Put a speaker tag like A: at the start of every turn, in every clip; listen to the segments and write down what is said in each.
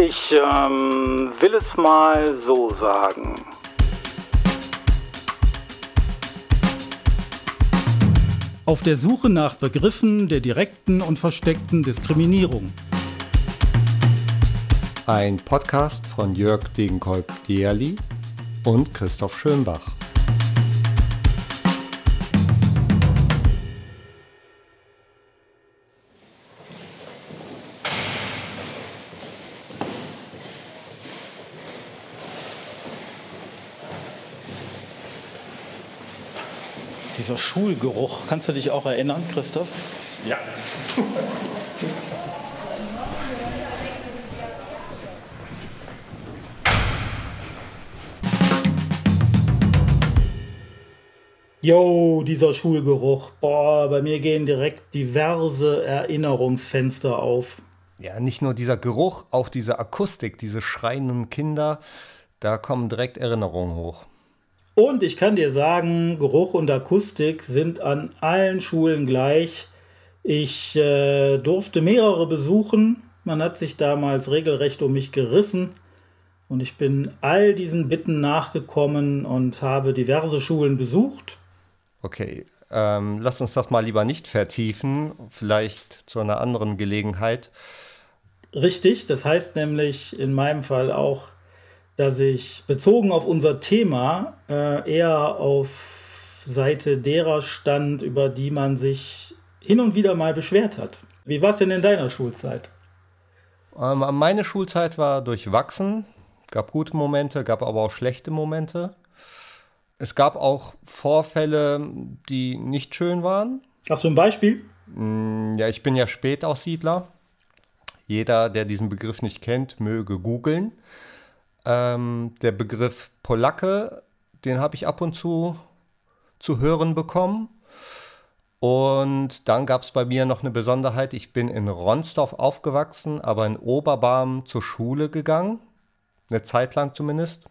A: Ich ähm, will es mal so sagen.
B: Auf der Suche nach Begriffen der direkten und versteckten Diskriminierung.
C: Ein Podcast von Jörg Degenkolb-Dierli und Christoph Schönbach.
B: Dieser Schulgeruch, kannst du dich auch erinnern, Christoph?
D: Ja.
B: Jo, dieser Schulgeruch. Boah, bei mir gehen direkt diverse Erinnerungsfenster auf.
C: Ja, nicht nur dieser Geruch, auch diese Akustik, diese schreienden Kinder, da kommen direkt Erinnerungen hoch.
B: Und ich kann dir sagen, Geruch und Akustik sind an allen Schulen gleich. Ich äh, durfte mehrere besuchen. Man hat sich damals regelrecht um mich gerissen. Und ich bin all diesen Bitten nachgekommen und habe diverse Schulen besucht.
C: Okay, ähm, lass uns das mal lieber nicht vertiefen, vielleicht zu einer anderen Gelegenheit.
B: Richtig, das heißt nämlich in meinem Fall auch dass ich bezogen auf unser Thema äh, eher auf Seite derer stand, über die man sich hin und wieder mal beschwert hat. Wie war es denn in deiner Schulzeit?
C: Ähm, meine Schulzeit war durchwachsen. Gab gute Momente, gab aber auch schlechte Momente. Es gab auch Vorfälle, die nicht schön waren.
B: Hast du ein Beispiel?
C: Mm, ja, ich bin ja Spätaussiedler. Jeder, der diesen Begriff nicht kennt, möge googeln. Ähm, der Begriff Polacke, den habe ich ab und zu zu hören bekommen. Und dann gab es bei mir noch eine Besonderheit. Ich bin in Ronsdorf aufgewachsen, aber in Oberbarm zur Schule gegangen. Eine Zeit lang zumindest.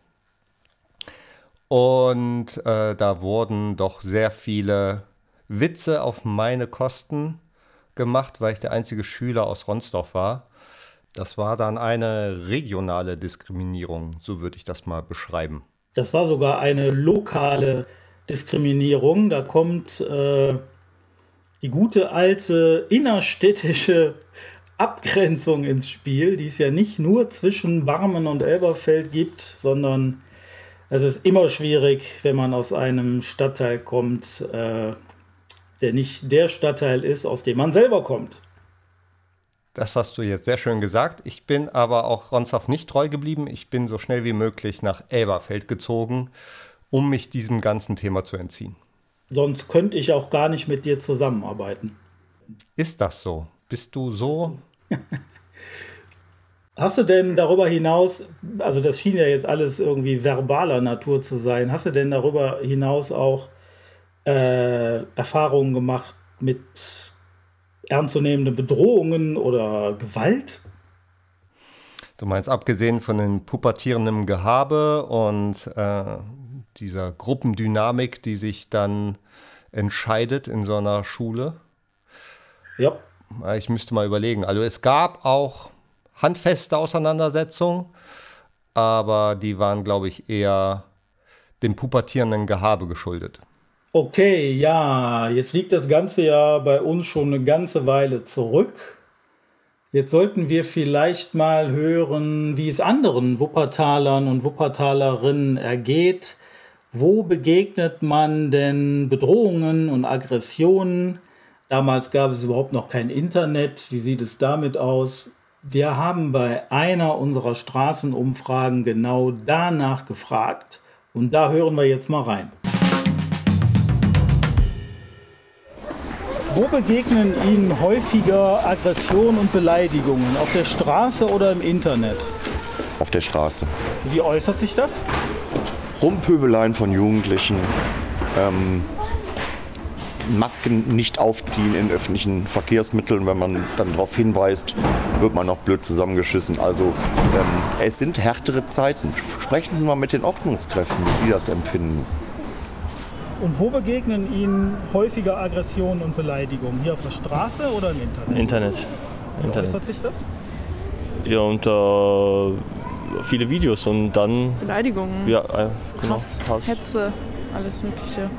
C: Und äh, da wurden doch sehr viele Witze auf meine Kosten gemacht, weil ich der einzige Schüler aus Ronsdorf war. Das war dann eine regionale Diskriminierung, so würde ich das mal beschreiben.
B: Das war sogar eine lokale Diskriminierung. Da kommt äh, die gute alte innerstädtische Abgrenzung ins Spiel, die es ja nicht nur zwischen Barmen und Elberfeld gibt, sondern es ist immer schwierig, wenn man aus einem Stadtteil kommt, äh, der nicht der Stadtteil ist, aus dem man selber kommt.
C: Das hast du jetzt sehr schön gesagt. Ich bin aber auch Ronsdorf nicht treu geblieben. Ich bin so schnell wie möglich nach Elberfeld gezogen, um mich diesem ganzen Thema zu entziehen.
B: Sonst könnte ich auch gar nicht mit dir zusammenarbeiten.
C: Ist das so? Bist du so?
B: Hast du denn darüber hinaus, also das schien ja jetzt alles irgendwie verbaler Natur zu sein, hast du denn darüber hinaus auch äh, Erfahrungen gemacht mit ernstzunehmende Bedrohungen oder Gewalt?
C: Du meinst abgesehen von dem pubertierenden Gehabe und äh, dieser Gruppendynamik, die sich dann entscheidet in so einer Schule?
B: Ja.
C: Ich müsste mal überlegen. Also es gab auch handfeste Auseinandersetzungen, aber die waren, glaube ich, eher dem pubertierenden Gehabe geschuldet.
B: Okay, ja, jetzt liegt das Ganze ja bei uns schon eine ganze Weile zurück. Jetzt sollten wir vielleicht mal hören, wie es anderen Wuppertalern und Wuppertalerinnen ergeht. Wo begegnet man denn Bedrohungen und Aggressionen? Damals gab es überhaupt noch kein Internet. Wie sieht es damit aus? Wir haben bei einer unserer Straßenumfragen genau danach gefragt und da hören wir jetzt mal rein. Wo begegnen Ihnen häufiger Aggressionen und Beleidigungen? Auf der Straße oder im Internet?
D: Auf der Straße.
B: Wie äußert sich das?
D: Rumpöbeleien von Jugendlichen. Ähm, Masken nicht aufziehen in öffentlichen Verkehrsmitteln. Wenn man dann darauf hinweist, wird man noch blöd zusammengeschissen. Also ähm, es sind härtere Zeiten. Sprechen Sie mal mit den Ordnungskräften, wie die das empfinden.
B: Und wo begegnen Ihnen häufiger Aggressionen und Beleidigungen? Hier auf der Straße oder im Internet?
E: Internet.
B: Wie
E: Internet.
B: äußert sich das?
E: ja, unter viele Videos und dann.
F: Beleidigungen.
E: Ja, äh, genau.
F: Hass, Hass, Hetze, alles Mögliche.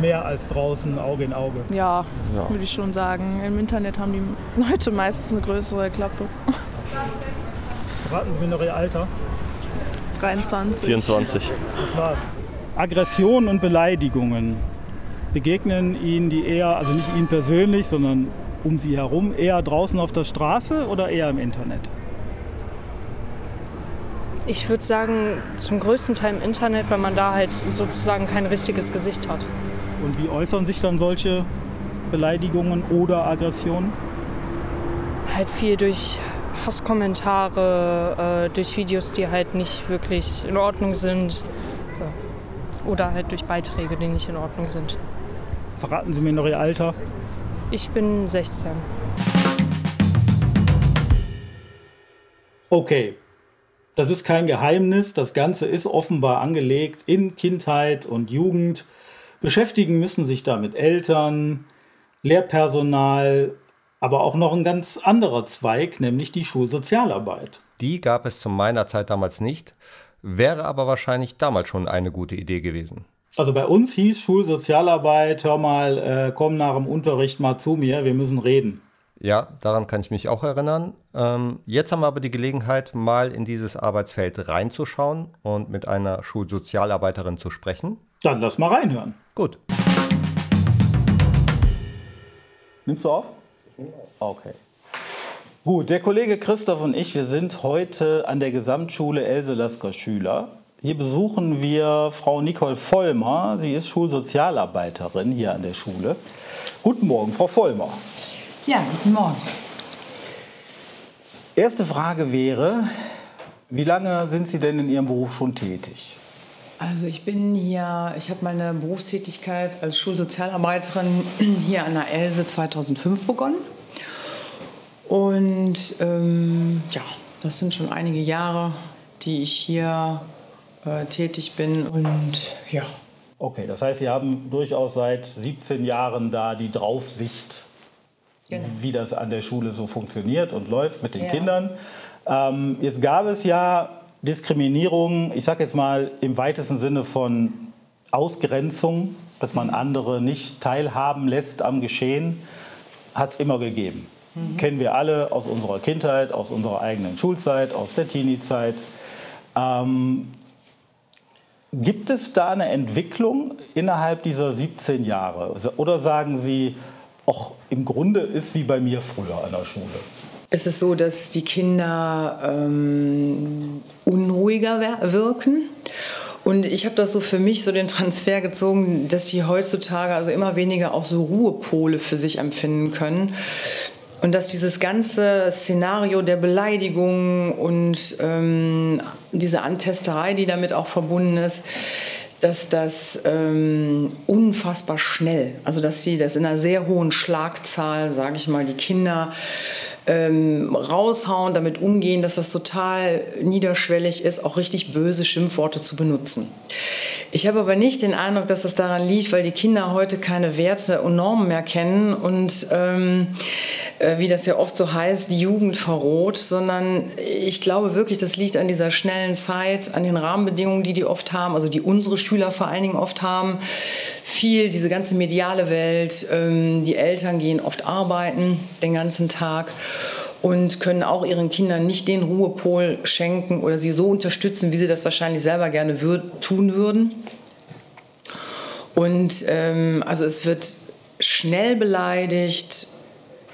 B: Mehr als draußen, Auge in Auge.
F: Ja,
E: Ja.
F: würde ich schon sagen. Im Internet haben die Leute meistens eine größere Klappe.
B: Verraten Sie mir noch Ihr Alter.
F: 23.
E: 24.
B: Das war's. Aggression und Beleidigungen. Begegnen Ihnen die eher, also nicht Ihnen persönlich, sondern um Sie herum, eher draußen auf der Straße oder eher im Internet?
G: Ich würde sagen, zum größten Teil im Internet, weil man da halt sozusagen kein richtiges Gesicht hat.
B: Und wie äußern sich dann solche Beleidigungen oder Aggressionen?
G: Halt viel durch Hasskommentare, äh, durch Videos, die halt nicht wirklich in Ordnung sind. Oder halt durch Beiträge, die nicht in Ordnung sind.
B: Verraten Sie mir noch Ihr Alter.
G: Ich bin 16.
B: Okay, das ist kein Geheimnis. Das Ganze ist offenbar angelegt in Kindheit und Jugend. Beschäftigen müssen sich damit Eltern, Lehrpersonal, aber auch noch ein ganz anderer Zweig, nämlich die Schulsozialarbeit.
C: Die gab es zu meiner Zeit damals nicht, wäre aber wahrscheinlich damals schon eine gute Idee gewesen.
B: Also bei uns hieß Schulsozialarbeit, hör mal, äh, komm nach dem Unterricht mal zu mir, wir müssen reden.
C: Ja, daran kann ich mich auch erinnern. Ähm, jetzt haben wir aber die Gelegenheit, mal in dieses Arbeitsfeld reinzuschauen und mit einer Schulsozialarbeiterin zu sprechen.
B: Dann lass mal reinhören.
C: Gut.
A: Nimmst du auf? Okay. Gut, der Kollege Christoph und ich, wir sind heute an der Gesamtschule Else Lasker Schüler. Hier besuchen wir Frau Nicole Vollmer. Sie ist Schulsozialarbeiterin hier an der Schule. Guten Morgen, Frau Vollmer.
H: Ja, guten Morgen.
A: Erste Frage wäre, wie lange sind Sie denn in Ihrem Beruf schon tätig?
H: Also ich bin hier, ich habe meine Berufstätigkeit als Schulsozialarbeiterin hier an der Else 2005 begonnen. Und ähm, ja, das sind schon einige Jahre, die ich hier äh, tätig bin. Und ja,
A: Okay, das heißt, Sie haben durchaus seit 17 Jahren da die Draufsicht,
H: Genau.
A: wie das an der Schule so funktioniert und läuft mit den
H: Ja.
A: Kindern. Ähm, jetzt gab es ja Diskriminierung, ich sage jetzt mal im weitesten Sinne von Ausgrenzung, dass man andere nicht teilhaben lässt am Geschehen, hat es immer gegeben. Kennen wir alle aus unserer Kindheit, aus unserer eigenen Schulzeit, aus der Teenie-Zeit. Ähm, Gibt es da eine Entwicklung innerhalb dieser 17 Jahre? Oder sagen Sie, ach, im Grunde ist wie bei mir früher an der Schule?
H: es ist so, dass die Kinder ähm, unruhiger wirken. Und ich habe das so für mich so den Transfer gezogen, dass die heutzutage also immer weniger auch so Ruhepole für sich empfinden können. Und dass dieses ganze Szenario der Beleidigung und ähm, diese Antesterei, die damit auch verbunden ist, dass das ähm, unfassbar schnell, also dass sie das in einer sehr hohen Schlagzahl, sage ich mal, die Kinder ähm, raushauen, damit umgehen, dass das total niederschwellig ist, auch richtig böse Schimpfworte zu benutzen. Ich habe aber nicht den Eindruck, dass das daran liegt, weil die Kinder heute keine Werte und Normen mehr kennen und ähm, äh, wie das ja oft so heißt, die Jugend verroht, sondern ich glaube wirklich, das liegt an dieser schnellen Zeit, an den Rahmenbedingungen, die die oft haben, also die unsere Schüler vor allen Dingen oft haben. Viel, diese ganze mediale Welt, ähm, die Eltern gehen oft arbeiten den ganzen Tag und können auch ihren Kindern nicht den Ruhepol schenken oder sie so unterstützen, wie sie das wahrscheinlich selber gerne würd, tun würden. Und ähm, also es wird schnell beleidigt,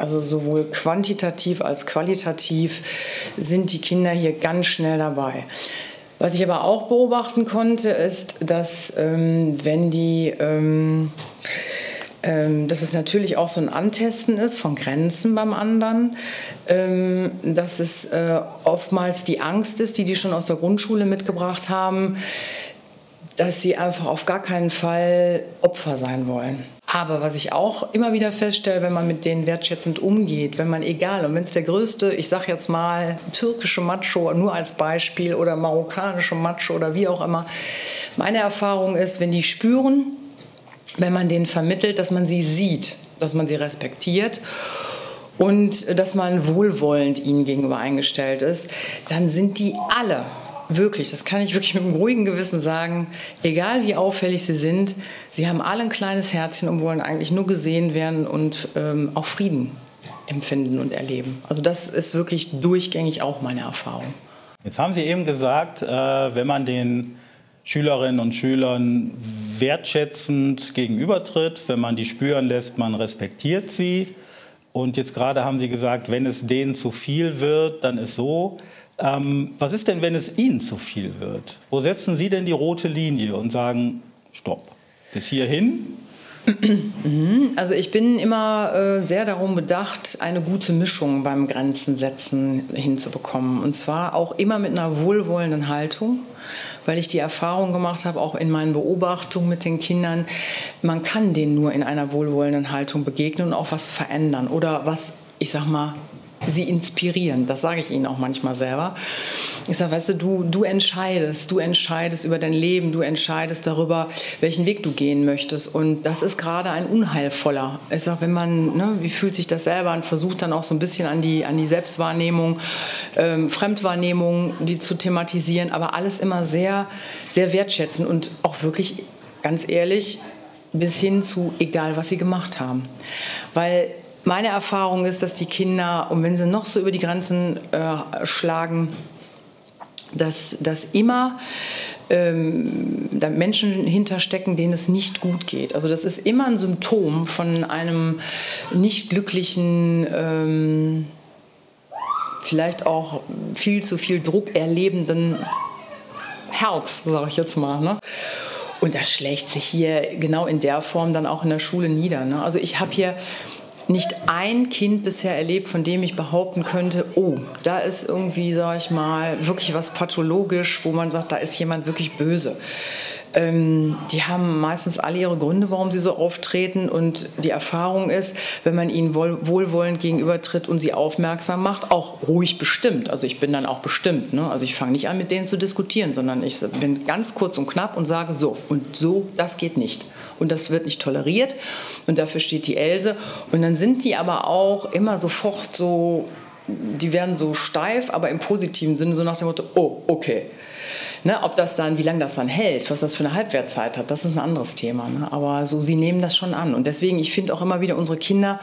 H: also sowohl quantitativ als qualitativ sind die Kinder hier ganz schnell dabei. Was ich aber auch beobachten konnte, ist, dass ähm, wenn die, ähm, ähm, dass es natürlich auch so ein Antesten ist von Grenzen beim anderen, ähm, dass es äh, oftmals die Angst ist, die die schon aus der Grundschule mitgebracht haben, dass sie einfach auf gar keinen Fall Opfer sein wollen. Aber was ich auch immer wieder feststelle, wenn man mit denen wertschätzend umgeht, wenn man egal, und wenn es der größte, ich sage jetzt mal türkische Macho nur als Beispiel oder marokkanische Macho oder wie auch immer, meine Erfahrung ist, wenn die spüren, wenn man denen vermittelt, dass man sie sieht, dass man sie respektiert und dass man wohlwollend ihnen gegenüber eingestellt ist, dann sind die alle wirklich, das kann ich wirklich mit einem ruhigen Gewissen sagen, egal wie auffällig sie sind, sie haben alle ein kleines Herzchen und wollen eigentlich nur gesehen werden und ähm, auch Frieden empfinden und erleben. Also das ist wirklich durchgängig auch meine Erfahrung.
B: Jetzt haben Sie eben gesagt, äh, wenn man den Schülerinnen und Schülern wertschätzend gegenübertritt, wenn man die spüren lässt, man respektiert sie. Und jetzt gerade haben Sie gesagt, wenn es denen zu viel wird, dann ist so. Ähm, was ist denn, wenn es Ihnen zu viel wird? Wo setzen Sie denn die rote Linie und sagen, stopp, bis hierhin?
H: Also ich bin immer äh, sehr darum bedacht, eine gute Mischung beim Grenzensetzen hinzubekommen. Und zwar auch immer mit einer wohlwollenden Haltung weil ich die Erfahrung gemacht habe, auch in meinen Beobachtungen mit den Kindern, man kann denen nur in einer wohlwollenden Haltung begegnen und auch was verändern oder was, ich sag mal, sie inspirieren. Das sage ich ihnen auch manchmal selber. Ich sage, weißt du, du, du entscheidest, du entscheidest über dein Leben, du entscheidest darüber, welchen Weg du gehen möchtest. Und das ist gerade ein unheilvoller. Ich sage, wenn man, ne, wie fühlt sich das selber an, versucht dann auch so ein bisschen an die, an die Selbstwahrnehmung, ähm, Fremdwahrnehmung, die zu thematisieren, aber alles immer sehr, sehr wertschätzen und auch wirklich, ganz ehrlich, bis hin zu egal, was sie gemacht haben. Weil meine Erfahrung ist, dass die Kinder, und wenn sie noch so über die Grenzen äh, schlagen, dass, dass immer ähm, da Menschen hinterstecken, denen es nicht gut geht. Also das ist immer ein Symptom von einem nicht glücklichen, ähm, vielleicht auch viel zu viel Druck erlebenden Herz, sage ich jetzt mal. Ne? Und das schlägt sich hier genau in der Form dann auch in der Schule nieder. Ne? Also ich habe hier nicht ein Kind bisher erlebt, von dem ich behaupten könnte, oh, da ist irgendwie, sag ich mal, wirklich was pathologisch, wo man sagt, da ist jemand wirklich böse. Ähm, die haben meistens alle ihre Gründe, warum sie so auftreten. Und die Erfahrung ist, wenn man ihnen wohl, wohlwollend gegenübertritt und sie aufmerksam macht, auch ruhig bestimmt. Also ich bin dann auch bestimmt. Ne? Also ich fange nicht an, mit denen zu diskutieren, sondern ich bin ganz kurz und knapp und sage so und so, das geht nicht und das wird nicht toleriert und dafür steht die Else. Und dann sind die aber auch immer sofort so, die werden so steif, aber im positiven Sinne, so nach dem Motto, oh, okay. Ne, ob das dann, wie lange das dann hält, was das für eine Halbwertzeit hat, das ist ein anderes Thema. Ne? Aber so, sie nehmen das schon an. Und deswegen, ich finde auch immer wieder, unsere Kinder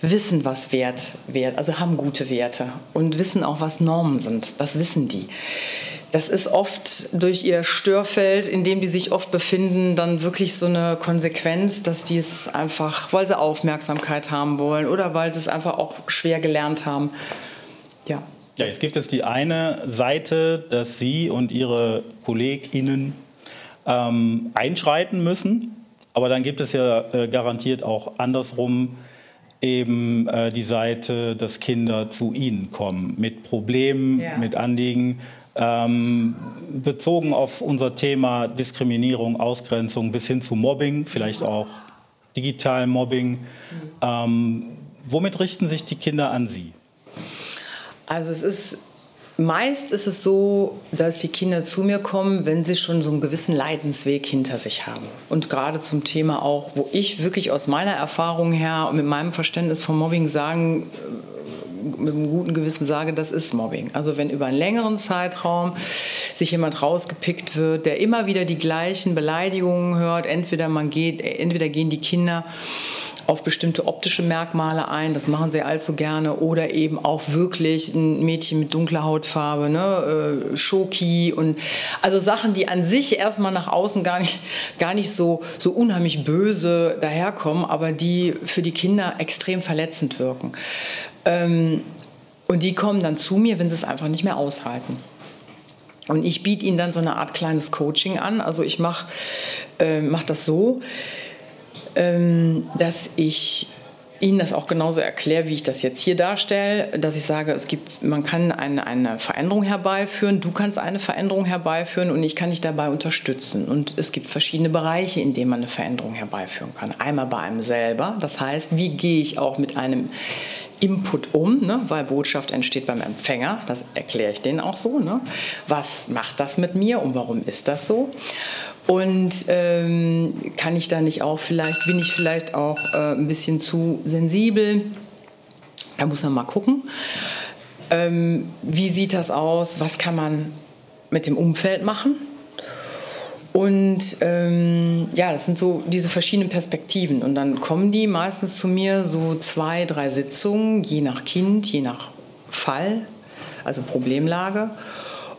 H: wissen, was Wert wert, also haben gute Werte und wissen auch, was Normen sind. Das wissen die das ist oft durch ihr Störfeld, in dem die sich oft befinden, dann wirklich so eine Konsequenz, dass die es einfach, weil sie Aufmerksamkeit haben wollen oder weil sie es einfach auch schwer gelernt haben. Ja.
B: Ja, jetzt gibt es die eine Seite, dass Sie und Ihre KollegInnen ähm, einschreiten müssen. Aber dann gibt es ja äh, garantiert auch andersrum eben äh, die Seite, dass Kinder zu Ihnen kommen mit Problemen, ja. mit Anliegen. Ähm, bezogen auf unser Thema Diskriminierung, Ausgrenzung bis hin zu Mobbing, vielleicht auch digitalen Mobbing. Ähm, womit richten sich die Kinder an Sie?
H: Also es ist meist ist es so, dass die Kinder zu mir kommen, wenn sie schon so einen gewissen Leidensweg hinter sich haben. Und gerade zum Thema auch, wo ich wirklich aus meiner Erfahrung her und mit meinem Verständnis von Mobbing sagen mit einem guten Gewissen sage, das ist Mobbing. Also wenn über einen längeren Zeitraum sich jemand rausgepickt wird, der immer wieder die gleichen Beleidigungen hört, entweder man geht, entweder gehen die Kinder auf bestimmte optische Merkmale ein, das machen sie allzu gerne, oder eben auch wirklich ein Mädchen mit dunkler Hautfarbe, ne, äh, Schoki und also Sachen, die an sich erstmal nach außen gar nicht, gar nicht so, so unheimlich böse daherkommen, aber die für die Kinder extrem verletzend wirken. Ähm, und die kommen dann zu mir, wenn sie es einfach nicht mehr aushalten. Und ich biete ihnen dann so eine Art kleines Coaching an. Also ich mache äh, mach das so, dass ich Ihnen das auch genauso erkläre, wie ich das jetzt hier darstelle, dass ich sage, es gibt, man kann eine, eine Veränderung herbeiführen, du kannst eine Veränderung herbeiführen und ich kann dich dabei unterstützen. Und es gibt verschiedene Bereiche, in denen man eine Veränderung herbeiführen kann. Einmal bei einem selber, das heißt, wie gehe ich auch mit einem Input um, ne? weil Botschaft entsteht beim Empfänger. Das erkläre ich denen auch so. Ne? Was macht das mit mir und warum ist das so? Und ähm, kann ich da nicht auch vielleicht, bin ich vielleicht auch äh, ein bisschen zu sensibel? Da muss man mal gucken, ähm, wie sieht das aus, was kann man mit dem Umfeld machen. Und ähm, ja, das sind so diese verschiedenen Perspektiven. Und dann kommen die meistens zu mir so zwei, drei Sitzungen, je nach Kind, je nach Fall, also Problemlage.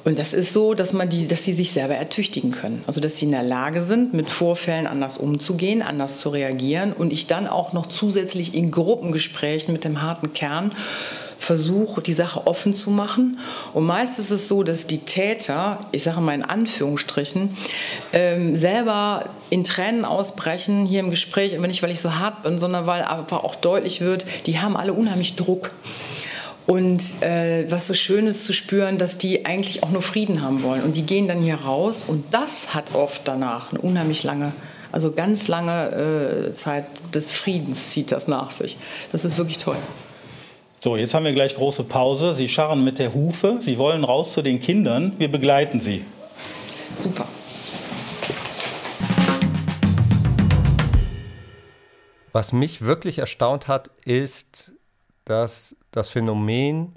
H: Und das ist so, dass, man die, dass sie sich selber ertüchtigen können. Also dass sie in der Lage sind, mit Vorfällen anders umzugehen, anders zu reagieren. Und ich dann auch noch zusätzlich in Gruppengesprächen mit dem harten Kern versuche, die Sache offen zu machen. Und meist ist es so, dass die Täter, ich sage mal in Anführungsstrichen, ähm, selber in Tränen ausbrechen hier im Gespräch, aber nicht, weil ich so hart bin, sondern weil einfach auch deutlich wird, die haben alle unheimlich Druck. Und äh, was so schön ist zu spüren, dass die eigentlich auch nur Frieden haben wollen. Und die gehen dann hier raus und das hat oft danach eine unheimlich lange, also ganz lange äh, Zeit des Friedens zieht das nach sich. Das ist wirklich toll.
A: So, jetzt haben wir gleich große Pause. Sie scharren mit der Hufe. Sie wollen raus zu den Kindern. Wir begleiten Sie.
H: Super.
C: Was mich wirklich erstaunt hat, ist, dass das Phänomen,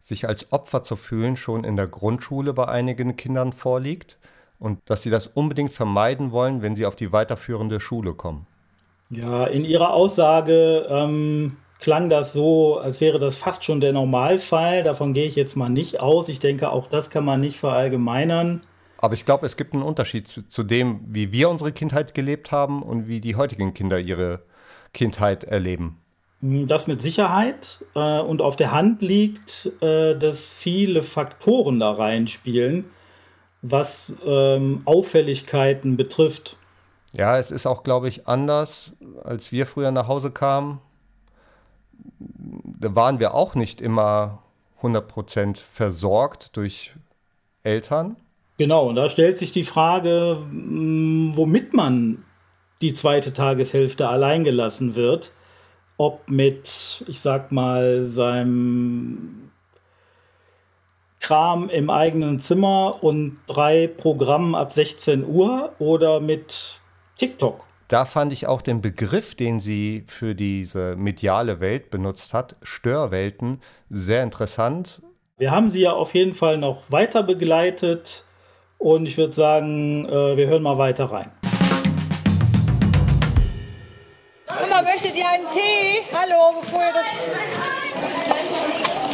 C: sich als Opfer zu fühlen, schon in der Grundschule bei einigen Kindern vorliegt und dass sie das unbedingt vermeiden wollen, wenn sie auf die weiterführende Schule kommen.
B: Ja, in Ihrer Aussage ähm, klang das so, als wäre das fast schon der Normalfall. Davon gehe ich jetzt mal nicht aus. Ich denke, auch das kann man nicht verallgemeinern.
C: Aber ich glaube, es gibt einen Unterschied zu, zu, dem, wie wir unsere Kindheit gelebt haben und wie die heutigen Kinder ihre Kindheit erleben.
B: Das mit Sicherheit äh, und auf der Hand liegt, äh, dass viele Faktoren da reinspielen, was ähm, Auffälligkeiten betrifft.
C: Ja, es ist auch, glaube ich, anders, als wir früher nach Hause kamen. Da waren wir auch nicht immer 100% versorgt durch Eltern.
B: Genau, und da stellt sich die Frage, womit man die zweite Tageshälfte alleingelassen wird ob mit, ich sag mal, seinem Kram im eigenen Zimmer und drei Programmen ab 16 Uhr oder mit TikTok.
C: Da fand ich auch den Begriff, den sie für diese mediale Welt benutzt hat, Störwelten, sehr interessant.
B: Wir haben sie ja auf jeden Fall noch weiter begleitet und ich würde sagen, äh, wir hören mal weiter rein.
I: möchtet ihr einen Tee? Hallo, bevor ihr das.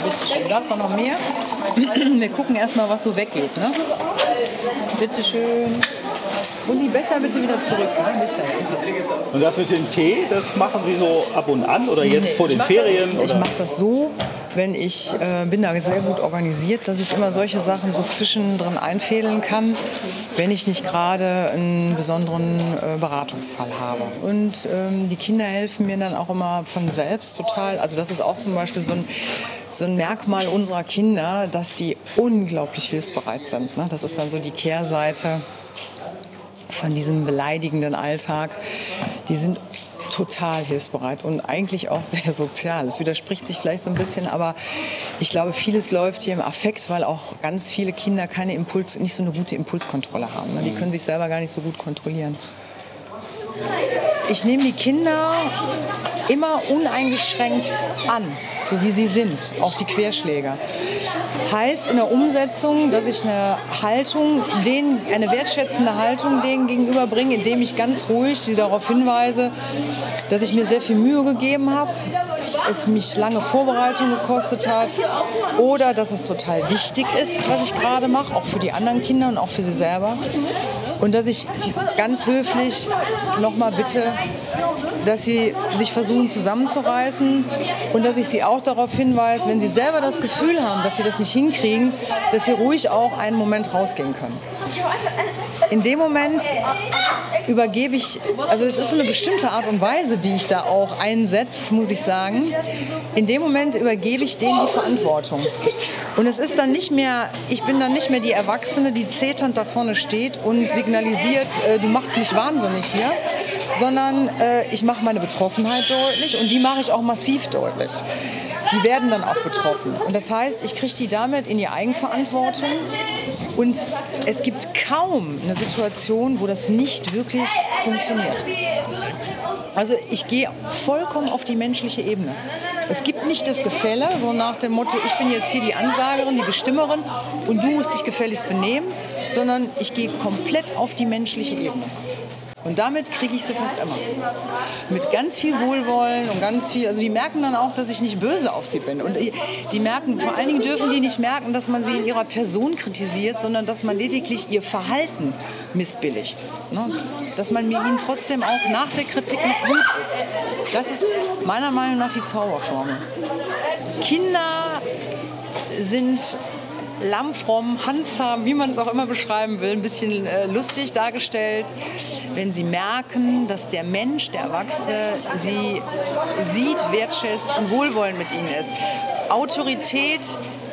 I: Bitteschön. Darfst du noch mehr? Wir gucken erstmal, was so weggeht. Ne? Bitteschön. Und die Becher bitte wieder zurück.
A: Und das mit dem Tee, das machen Sie so ab und an oder jetzt nee, vor den Ferien?
H: Das, ich mache das so, wenn ich äh, bin da sehr gut organisiert, dass ich immer solche Sachen so zwischendrin einfädeln kann, wenn ich nicht gerade einen besonderen äh, Beratungsfall habe. Und ähm, die Kinder helfen mir dann auch immer von selbst total. Also das ist auch zum Beispiel so ein, so ein Merkmal unserer Kinder, dass die unglaublich hilfsbereit sind. Ne? Das ist dann so die Kehrseite von diesem beleidigenden Alltag. Die sind total hilfsbereit und eigentlich auch sehr sozial. Es widerspricht sich vielleicht so ein bisschen, aber ich glaube, vieles läuft hier im Affekt, weil auch ganz viele Kinder keine Impuls, nicht so eine gute Impulskontrolle haben. Ne? Die können sich selber gar nicht so gut kontrollieren. Ich nehme die Kinder immer uneingeschränkt an, so wie sie sind, auch die Querschläger. Heißt in der Umsetzung, dass ich eine Haltung, denen, eine wertschätzende Haltung denen gegenüberbringe, indem ich ganz ruhig sie darauf hinweise, dass ich mir sehr viel Mühe gegeben habe, es mich lange Vorbereitung gekostet hat oder dass es total wichtig ist, was ich gerade mache, auch für die anderen Kinder und auch für sie selber. Und dass ich ganz höflich nochmal bitte, dass sie sich versuchen zusammenzureißen und dass ich sie auch darauf hinweise, wenn sie selber das Gefühl haben, dass sie das nicht hinkriegen, dass sie ruhig auch einen Moment rausgehen können. In dem Moment übergebe ich, also es ist eine bestimmte Art und Weise, die ich da auch einsetze, muss ich sagen. In dem Moment übergebe ich denen die Verantwortung. Und es ist dann nicht mehr, ich bin dann nicht mehr die Erwachsene, die zeternd da vorne steht und signalisiert, äh, du machst mich wahnsinnig hier, sondern äh, ich mache meine Betroffenheit deutlich und die mache ich auch massiv deutlich. Die werden dann auch betroffen. Und das heißt, ich kriege die damit in die Eigenverantwortung und es gibt kaum eine Situation, wo das nicht wirklich funktioniert. Also ich gehe vollkommen auf die menschliche Ebene. Es gibt nicht das Gefälle, so nach dem Motto, ich bin jetzt hier die Ansagerin, die Bestimmerin und du musst dich gefälligst benehmen, sondern ich gehe komplett auf die menschliche Ebene. Und damit kriege ich sie fast immer. Mit ganz viel Wohlwollen und ganz viel. Also die merken dann auch, dass ich nicht böse auf sie bin. Und die merken, vor allen Dingen dürfen die nicht merken, dass man sie in ihrer Person kritisiert, sondern dass man lediglich ihr Verhalten missbilligt. Ne? Dass man mit ihnen trotzdem auch nach der Kritik noch gut ist. Das ist meiner Meinung nach die Zauberformel. Kinder sind lammfromm, handsam, wie man es auch immer beschreiben will, ein bisschen äh, lustig dargestellt, wenn sie merken, dass der Mensch, der Erwachsene, sie sieht, wertschätzt und wohlwollend mit ihnen ist. Autorität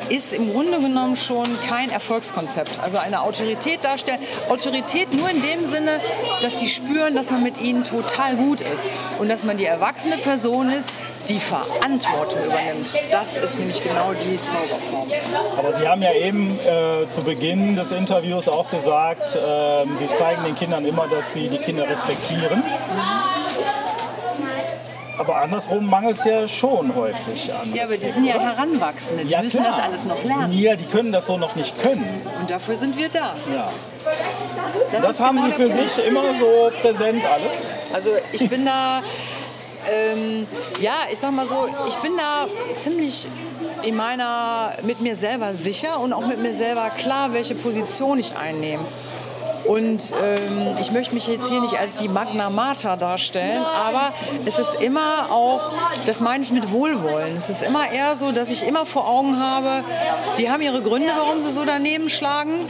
H: ist im Grunde genommen schon kein Erfolgskonzept. Also eine Autorität darstellen. Autorität nur in dem Sinne, dass sie spüren, dass man mit ihnen total gut ist und dass man die erwachsene Person ist, die Verantwortung übernimmt. Das ist nämlich genau die Zauberform.
J: Aber Sie haben ja eben äh, zu Beginn des Interviews auch gesagt, äh, Sie zeigen den Kindern immer, dass Sie die Kinder respektieren. Aber andersrum mangelt es ja schon häufig an.
H: Ja, aber die sind ja Heranwachsende, die ja, müssen klar. das alles noch lernen.
J: Ja, die können das so noch nicht können.
H: Und dafür sind wir da.
J: Ja. Das, das haben genau Sie für sich immer so präsent alles?
H: Also ich bin da ähm, ja, ich sag mal so, ich bin da ziemlich in meiner, mit mir selber sicher und auch mit mir selber klar, welche Position ich einnehme. Und ähm, ich möchte mich jetzt hier nicht als die Magna Mater darstellen, aber es ist immer auch, das meine ich mit Wohlwollen, es ist immer eher so, dass ich immer vor Augen habe, die haben ihre Gründe, warum sie so daneben schlagen.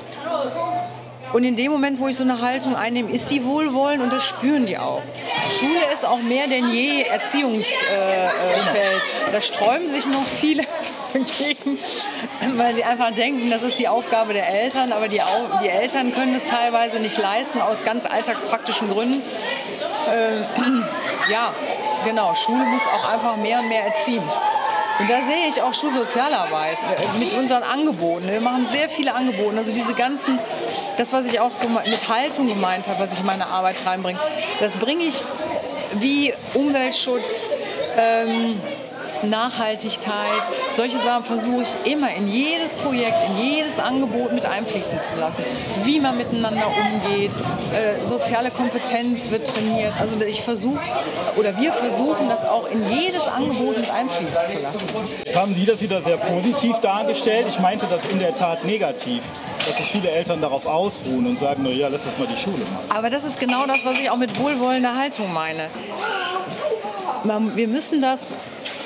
H: Und in dem Moment, wo ich so eine Haltung einnehme, ist die wohlwollend und das spüren die auch. Schule ist auch mehr denn je Erziehungsfeld. Äh, da sträuben sich noch viele dagegen, weil sie einfach denken, das ist die Aufgabe der Eltern, aber die, die Eltern können es teilweise nicht leisten aus ganz alltagspraktischen Gründen. Äh, ja, genau, Schule muss auch einfach mehr und mehr erziehen. Und da sehe ich auch Schulsozialarbeit äh, mit unseren Angeboten. Wir machen sehr viele Angebote. Also diese ganzen, das, was ich auch so mit Haltung gemeint habe, was ich in meine Arbeit reinbringe, das bringe ich wie Umweltschutz, ähm, Nachhaltigkeit, solche Sachen versuche ich immer in jedes Projekt, in jedes Angebot mit einfließen zu lassen. Wie man miteinander umgeht, äh, soziale Kompetenz wird trainiert. Also ich versuche oder wir versuchen das auch in jedes Angebot mit einfließen zu lassen.
J: Jetzt haben Sie das wieder sehr positiv dargestellt. Ich meinte das in der Tat negativ, dass sich viele Eltern darauf ausruhen und sagen, ja, lass uns mal die Schule machen.
H: Aber das ist genau das, was ich auch mit wohlwollender Haltung meine. Wir müssen das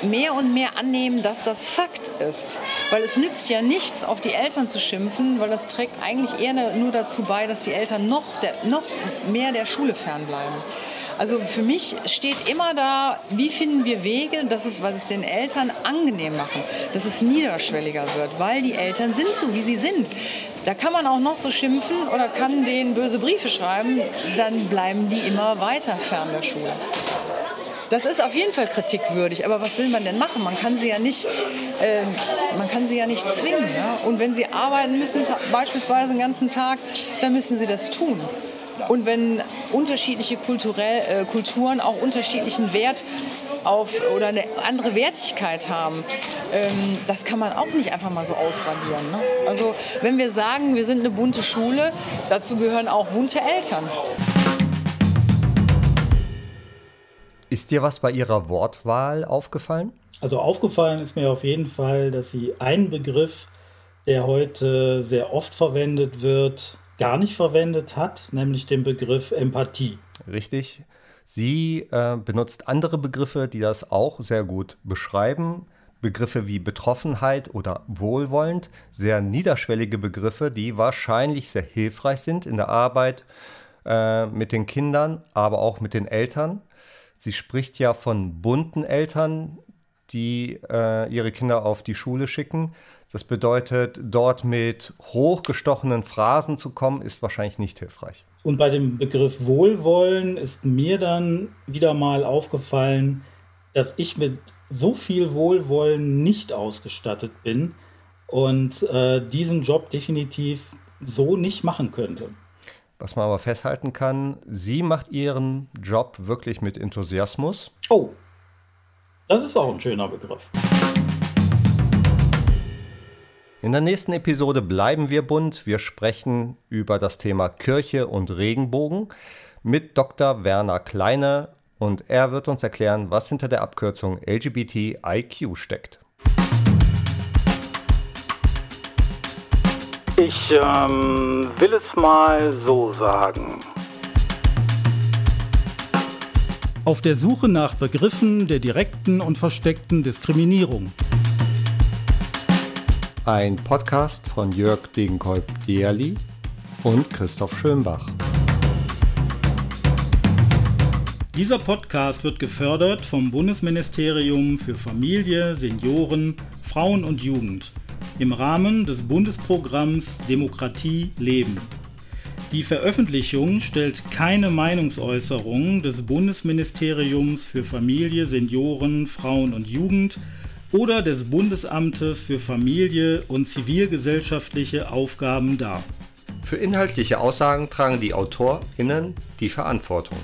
H: mehr und mehr annehmen, dass das Fakt ist. Weil es nützt ja nichts, auf die Eltern zu schimpfen, weil das trägt eigentlich eher nur dazu bei, dass die Eltern noch, der, noch mehr der Schule fernbleiben. Also für mich steht immer da, wie finden wir Wege, dass es, weil es den Eltern angenehm machen, dass es niederschwelliger wird, weil die Eltern sind so, wie sie sind. Da kann man auch noch so schimpfen oder kann denen böse Briefe schreiben, dann bleiben die immer weiter fern der Schule. Das ist auf jeden Fall kritikwürdig, aber was will man denn machen? Man kann sie ja nicht, äh, man kann sie ja nicht zwingen. Ja? Und wenn sie arbeiten müssen, beispielsweise den ganzen Tag, dann müssen sie das tun. Und wenn unterschiedliche Kulturell, äh, Kulturen auch unterschiedlichen Wert auf oder eine andere Wertigkeit haben, ähm, das kann man auch nicht einfach mal so ausradieren. Ne? Also wenn wir sagen, wir sind eine bunte Schule, dazu gehören auch bunte Eltern.
C: Ist dir was bei Ihrer Wortwahl aufgefallen?
B: Also aufgefallen ist mir auf jeden Fall, dass sie einen Begriff, der heute sehr oft verwendet wird, gar nicht verwendet hat, nämlich den Begriff Empathie.
C: Richtig. Sie äh, benutzt andere Begriffe, die das auch sehr gut beschreiben. Begriffe wie Betroffenheit oder wohlwollend, sehr niederschwellige Begriffe, die wahrscheinlich sehr hilfreich sind in der Arbeit äh, mit den Kindern, aber auch mit den Eltern. Sie spricht ja von bunten Eltern, die äh, ihre Kinder auf die Schule schicken. Das bedeutet, dort mit hochgestochenen Phrasen zu kommen, ist wahrscheinlich nicht hilfreich.
B: Und bei dem Begriff Wohlwollen ist mir dann wieder mal aufgefallen, dass ich mit so viel Wohlwollen nicht ausgestattet bin und äh, diesen Job definitiv so nicht machen könnte.
C: Was man aber festhalten kann, sie macht ihren Job wirklich mit Enthusiasmus.
B: Oh, das ist auch ein schöner Begriff.
C: In der nächsten Episode bleiben wir bunt. Wir sprechen über das Thema Kirche und Regenbogen mit Dr. Werner Kleine und er wird uns erklären, was hinter der Abkürzung LGBTIQ steckt.
A: Ich ähm, will es mal so sagen.
B: Auf der Suche nach Begriffen der direkten und versteckten Diskriminierung.
C: Ein Podcast von Jörg Degenkolb-Dierli und Christoph Schönbach.
B: Dieser Podcast wird gefördert vom Bundesministerium für Familie, Senioren, Frauen und Jugend im Rahmen des Bundesprogramms Demokratie leben. Die Veröffentlichung stellt keine Meinungsäußerung des Bundesministeriums für Familie, Senioren, Frauen und Jugend oder des Bundesamtes für Familie und zivilgesellschaftliche Aufgaben dar.
C: Für inhaltliche Aussagen tragen die AutorInnen die Verantwortung.